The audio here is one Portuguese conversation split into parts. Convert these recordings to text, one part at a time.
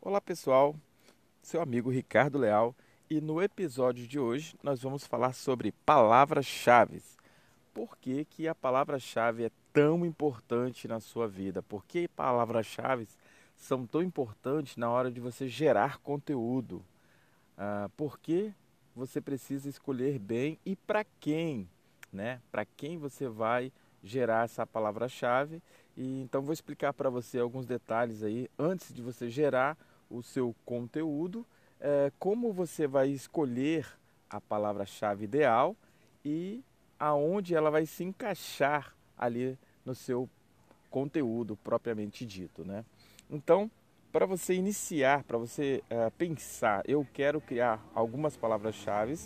Olá pessoal, seu amigo Ricardo Leal e no episódio de hoje nós vamos falar sobre palavras-chave. Por que, que a palavra-chave é tão importante na sua vida? Por que palavras-chave são tão importantes na hora de você gerar conteúdo? Ah, por que você precisa escolher bem e para quem? Né? Para quem você vai gerar essa palavra-chave? E então vou explicar para você alguns detalhes aí antes de você gerar o seu conteúdo, é, como você vai escolher a palavra-chave ideal e aonde ela vai se encaixar ali no seu conteúdo propriamente dito, né? Então, para você iniciar, para você é, pensar, eu quero criar algumas palavras-chave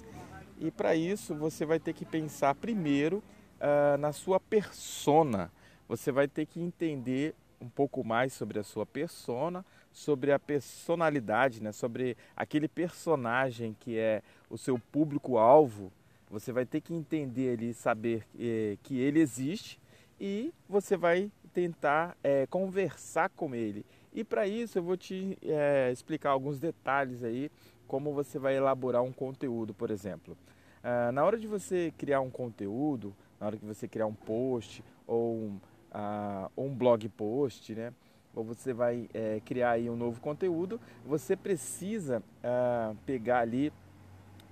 e para isso você vai ter que pensar primeiro é, na sua persona. Você vai ter que entender um pouco mais sobre a sua persona, sobre a personalidade, né? sobre aquele personagem que é o seu público-alvo. Você vai ter que entender ali, saber eh, que ele existe e você vai tentar eh, conversar com ele. E para isso eu vou te eh, explicar alguns detalhes aí, como você vai elaborar um conteúdo, por exemplo. Ah, na hora de você criar um conteúdo, na hora que você criar um post ou um, ah, um blog post, né? ou você vai é, criar aí um novo conteúdo, você precisa ah, pegar ali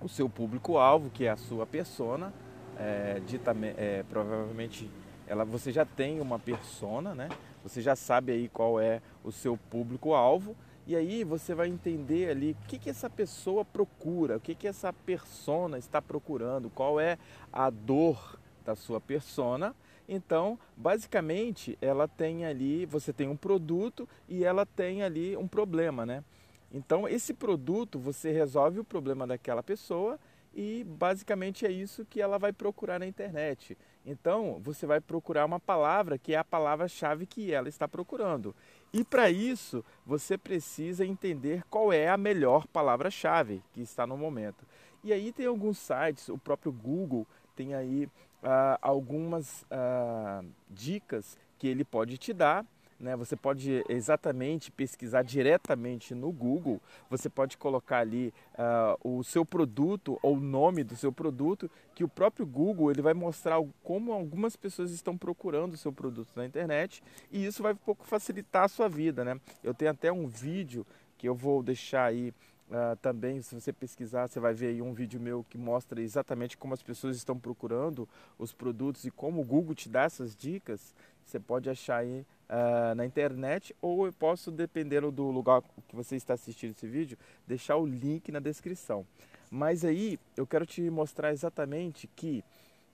o seu público-alvo, que é a sua persona, é, dita, é, provavelmente ela, você já tem uma persona, né? Você já sabe aí qual é o seu público-alvo e aí você vai entender ali o que, que essa pessoa procura, o que, que essa persona está procurando, qual é a dor da sua persona então, basicamente, ela tem ali, você tem um produto e ela tem ali um problema, né? Então, esse produto, você resolve o problema daquela pessoa e basicamente é isso que ela vai procurar na internet. Então, você vai procurar uma palavra que é a palavra-chave que ela está procurando. E para isso, você precisa entender qual é a melhor palavra-chave que está no momento. E aí tem alguns sites, o próprio Google tem aí ah, algumas ah, dicas que ele pode te dar. Né? Você pode exatamente pesquisar diretamente no Google. Você pode colocar ali ah, o seu produto ou o nome do seu produto, que o próprio Google ele vai mostrar como algumas pessoas estão procurando o seu produto na internet e isso vai um pouco facilitar a sua vida. Né? Eu tenho até um vídeo que eu vou deixar aí Uh, também, se você pesquisar, você vai ver aí um vídeo meu que mostra exatamente como as pessoas estão procurando os produtos e como o Google te dá essas dicas. Você pode achar aí uh, na internet ou eu posso, dependendo do lugar que você está assistindo esse vídeo, deixar o link na descrição. Mas aí eu quero te mostrar exatamente que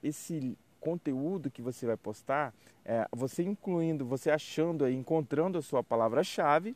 esse conteúdo que você vai postar, é, você incluindo, você achando aí, encontrando a sua palavra-chave,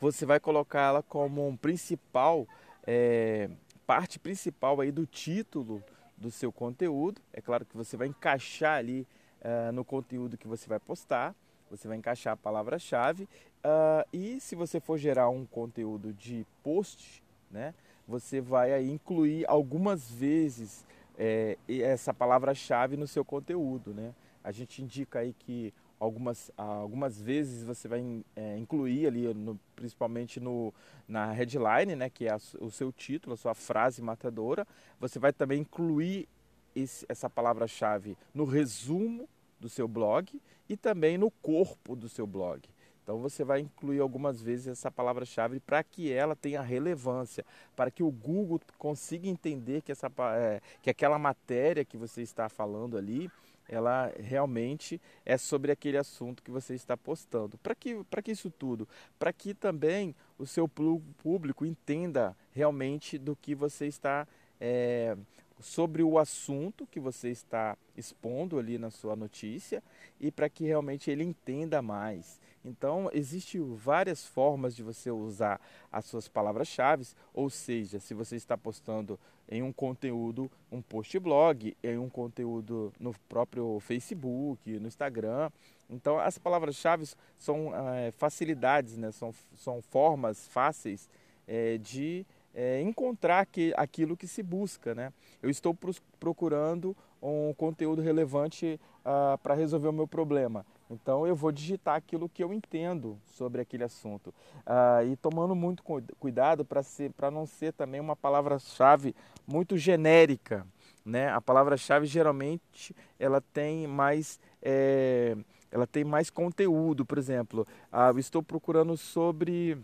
você vai colocar ela como um principal, é, parte principal aí do título do seu conteúdo. É claro que você vai encaixar ali uh, no conteúdo que você vai postar, você vai encaixar a palavra-chave. Uh, e se você for gerar um conteúdo de post, né, você vai aí incluir algumas vezes é, essa palavra-chave no seu conteúdo. Né? A gente indica aí que algumas, algumas vezes você vai é, incluir ali, no, principalmente no, na headline, né, que é a, o seu título, a sua frase matadora. Você vai também incluir esse, essa palavra-chave no resumo do seu blog e também no corpo do seu blog. Então você vai incluir algumas vezes essa palavra-chave para que ela tenha relevância, para que o Google consiga entender que, essa, é, que aquela matéria que você está falando ali ela realmente é sobre aquele assunto que você está postando. Para que, que isso tudo? Para que também o seu público entenda realmente do que você está é, sobre o assunto que você está expondo ali na sua notícia e para que realmente ele entenda mais. Então, existem várias formas de você usar as suas palavras-chave, ou seja, se você está postando em um conteúdo, um post blog, em um conteúdo no próprio Facebook, no Instagram. Então, as palavras-chave são é, facilidades, né? são, são formas fáceis é, de é, encontrar que, aquilo que se busca. Né? Eu estou procurando um conteúdo relevante ah, para resolver o meu problema Então eu vou digitar aquilo que eu entendo sobre aquele assunto. Ah, e tomando muito cuidado para não ser também uma palavra-chave muito genérica. Né? A palavra-chave geralmente ela tem mais. É, ela tem mais conteúdo, por exemplo, ah, eu estou procurando sobre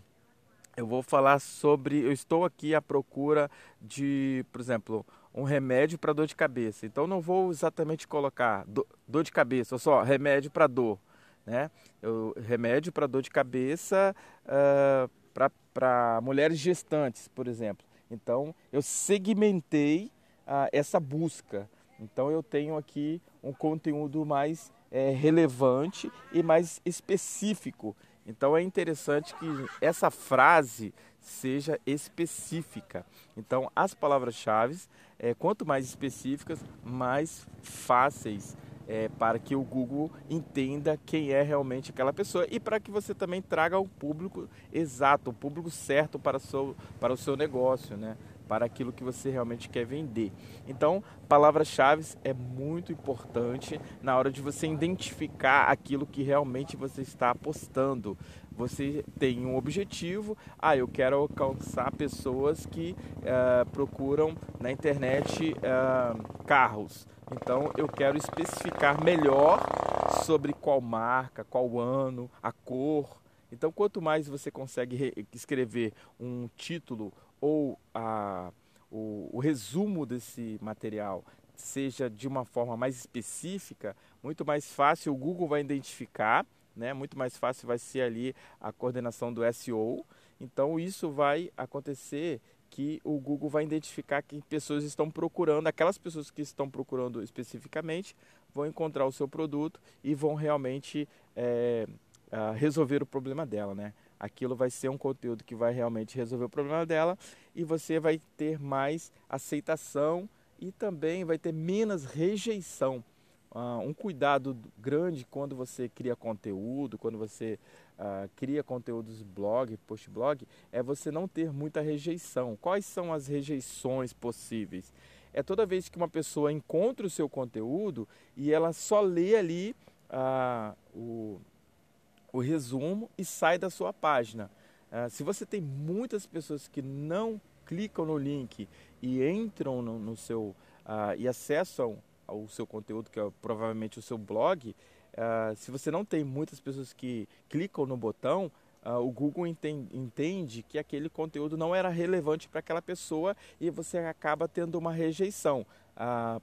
eu vou falar sobre. Eu estou aqui à procura de, por exemplo, um remédio para dor de cabeça. Então não vou exatamente colocar do, dor de cabeça, ou só remédio para dor. Né? Eu, remédio para dor de cabeça uh, para mulheres gestantes, por exemplo. Então eu segmentei uh, essa busca. Então eu tenho aqui um conteúdo mais é, relevante e mais específico então é interessante que essa frase seja específica. Então as palavras-chave, é, quanto mais específicas, mais fáceis é, para que o Google entenda quem é realmente aquela pessoa e para que você também traga o público exato, o público certo para o seu, para o seu negócio, né? para aquilo que você realmente quer vender. Então, palavras-chave é muito importante na hora de você identificar aquilo que realmente você está apostando. Você tem um objetivo, ah, eu quero alcançar pessoas que uh, procuram na internet uh, carros. Então, eu quero especificar melhor sobre qual marca, qual ano, a cor. Então, quanto mais você consegue escrever um título ou a, o, o resumo desse material seja de uma forma mais específica, muito mais fácil o Google vai identificar, né? muito mais fácil vai ser ali a coordenação do SEO. Então isso vai acontecer que o Google vai identificar que pessoas estão procurando, aquelas pessoas que estão procurando especificamente vão encontrar o seu produto e vão realmente é, resolver o problema dela, né? aquilo vai ser um conteúdo que vai realmente resolver o problema dela e você vai ter mais aceitação e também vai ter menos rejeição. Uh, um cuidado grande quando você cria conteúdo, quando você uh, cria conteúdos blog, post blog, é você não ter muita rejeição. Quais são as rejeições possíveis? É toda vez que uma pessoa encontra o seu conteúdo e ela só lê ali uh, o o resumo e sai da sua página. Uh, se você tem muitas pessoas que não clicam no link e entram no, no seu uh, e acessam o seu conteúdo, que é provavelmente o seu blog, uh, se você não tem muitas pessoas que clicam no botão, o Google entende, entende, que aquele conteúdo não era relevante para aquela pessoa e você acaba tendo uma rejeição.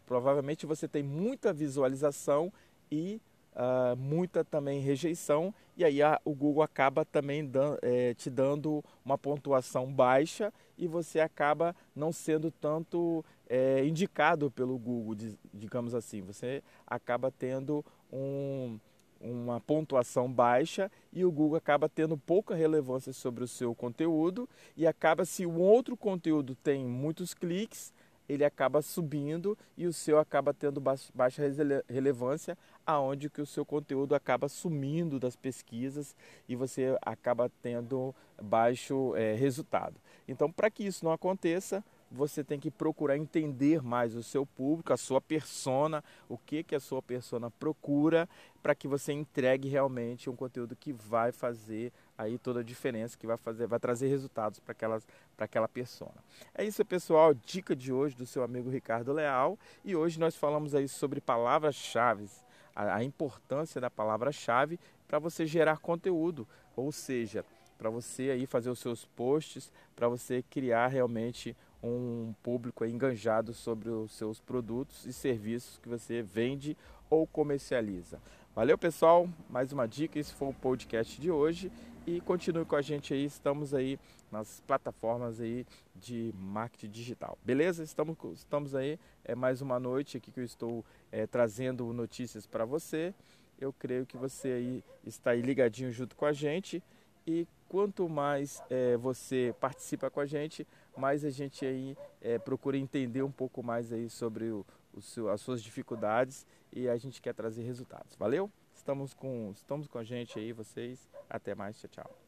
provavelmente você tem muita visualização e uh, muita também rejeição e aí a, o Google acaba também dan, é, te dando uma pontuação baixa e você acaba não sendo tanto é, indicado pelo Google, digamos assim. Você acaba tendo um, uma pontuação baixa e o Google acaba tendo pouca relevância sobre o seu conteúdo e acaba se o outro conteúdo tem muitos cliques ele acaba subindo e o seu acaba tendo baixa relevância, aonde que o seu conteúdo acaba sumindo das pesquisas e você acaba tendo baixo é, resultado. Então, para que isso não aconteça, você tem que procurar entender mais o seu público, a sua persona, o que que a sua persona procura, para que você entregue realmente um conteúdo que vai fazer aí toda a diferença, que vai fazer, vai trazer resultados para aquelas para aquela persona. É isso, pessoal, dica de hoje do seu amigo Ricardo Leal, e hoje nós falamos aí sobre palavras-chave, a, a importância da palavra-chave para você gerar conteúdo, ou seja, para você aí fazer os seus posts, para você criar realmente um público enganjado sobre os seus produtos e serviços que você vende ou comercializa. Valeu, pessoal. Mais uma dica. Esse foi o podcast de hoje e continue com a gente aí. Estamos aí nas plataformas aí de marketing digital. Beleza? Estamos, estamos aí. É mais uma noite aqui que eu estou é, trazendo notícias para você. Eu creio que você aí está aí ligadinho junto com a gente e quanto mais é, você participa com a gente, mais a gente aí é, procura entender um pouco mais aí sobre o, o seu, as suas dificuldades e a gente quer trazer resultados. Valeu? Estamos com, estamos com a gente aí, vocês. Até mais, tchau, tchau.